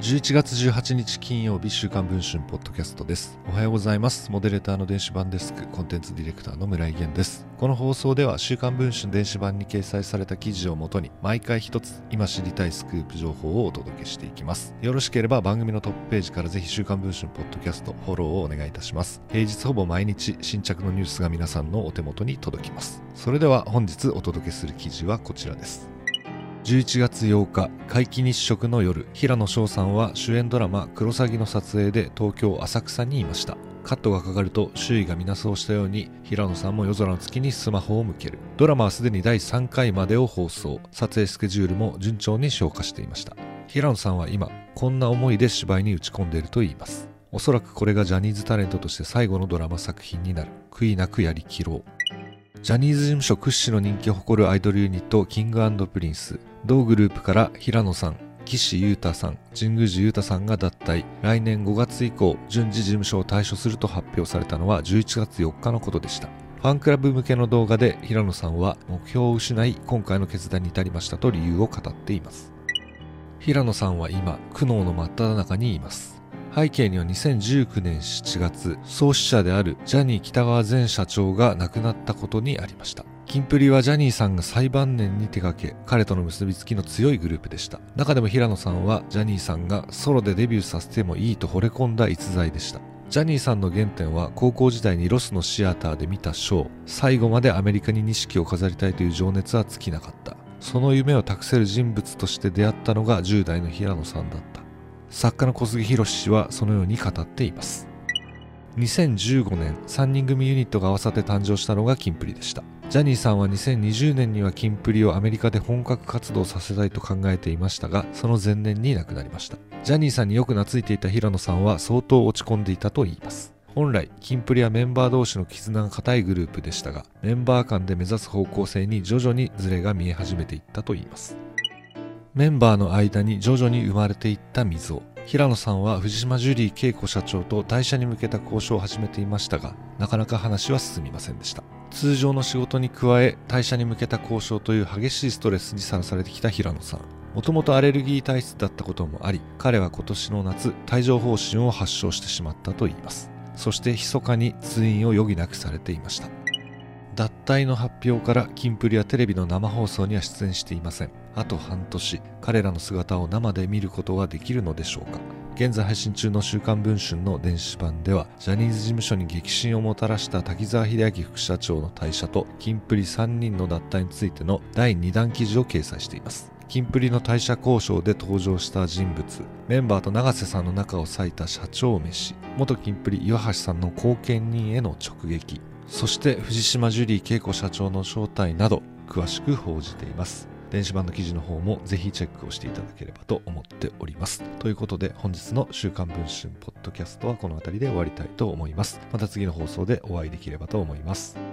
11月18日金曜日週刊文春ポッドキャストです。おはようございます。モデレーターの電子版デスクコンテンツディレクターの村井源です。この放送では週刊文春電子版に掲載された記事をもとに毎回一つ今知りたいスクープ情報をお届けしていきます。よろしければ番組のトップページからぜひ週刊文春ポッドキャストフォローをお願いいたします。平日ほぼ毎日新着のニュースが皆さんのお手元に届きます。それでは本日お届けする記事はこちらです。11月8日皆既日食の夜平野翔さんは主演ドラマ「クロサギ」の撮影で東京浅草にいましたカットがかかると周囲が皆そうしたように平野さんも夜空の月にスマホを向けるドラマはすでに第3回までを放送撮影スケジュールも順調に消化していました平野さんは今こんな思いで芝居に打ち込んでいるといいますおそらくこれがジャニーズタレントとして最後のドラマ作品になる悔いなくやりきろうジャニーズ事務所屈指の人気を誇るアイドルユニットキングプリンス。同グループから平野さん岸優太さん神宮寺勇太さんが脱退。来年5月以降順次事務所を退所すると発表されたのは11月4日のことでした。ファンクラブ向けの動画で平野さんは目標を失い今回の決断に至りましたと理由を語っています。平野さんは今苦悩の真っ只中にいます。背景には2019年7月創始者であるジャニー北川前社長が亡くなったことにありました。キンプリはジャニーさんが最晩年に手掛け彼との結びつきの強いグループでした。中でも平野さんはジャニーさんがソロでデビューさせてもいいと惚れ込んだ逸材でした。ジャニーさんの原点は高校時代にロスのシアターで見たショー。最後までアメリカに錦を飾りたいという情熱は尽きなかった。その夢を託せる人物として出会ったのが10代の平野さんだった。作家の小杉博氏はそのように語っています。2015年3人組ユニットが合わさって誕生したのがキンプリでした。ジャニーさんは2020年にはキンプリをアメリカで本格活動させたいと考えていましたがその前年に亡くなりました。ジャニーさんによく懐いていた平野さんは相当落ち込んでいたといいます。本来キンプリはメンバー同士の絆が固いグループでしたがメンバー間で目指す方向性に徐々にズレが見え始めていったといいます。メンバーの間に徐々に生まれていった溝平野さんは藤島ジュリー恵子社長と退社に向けた交渉を始めていましたがなかなか話は進みませんでした。通常の仕事に加え退社に向けた交渉という激しいストレスにさらされてきた平野さん。もともとアレルギー体質だったこともあり彼は今年の夏帯状疱疹を発症してしまったといいます。そして密かに通院を余儀なくされていました。脱退の発表からキンプリはテレビの生放送には出演していません。あと半年彼らの姿を生で見ることはできるのでしょうか。現在配信中の週刊文春の電子版ではジャニーズ事務所に激震をもたらした滝沢秀明副社長の退社とキンプリ3人の脱退についての第2弾記事を掲載しています。キンプリの退社交渉で登場した人物メンバーと永瀬さんの仲を割いた社長飯元キンプリ岩橋さんの後見人への直撃そして藤島ジュリー恵子社長の正体など詳しく報じています。電子版の記事の方もぜひチェックをしていただければと思っております。ということで本日の週刊文春ポッドキャストはこの辺りで終わりたいと思います。また次の放送でお会いできればと思います。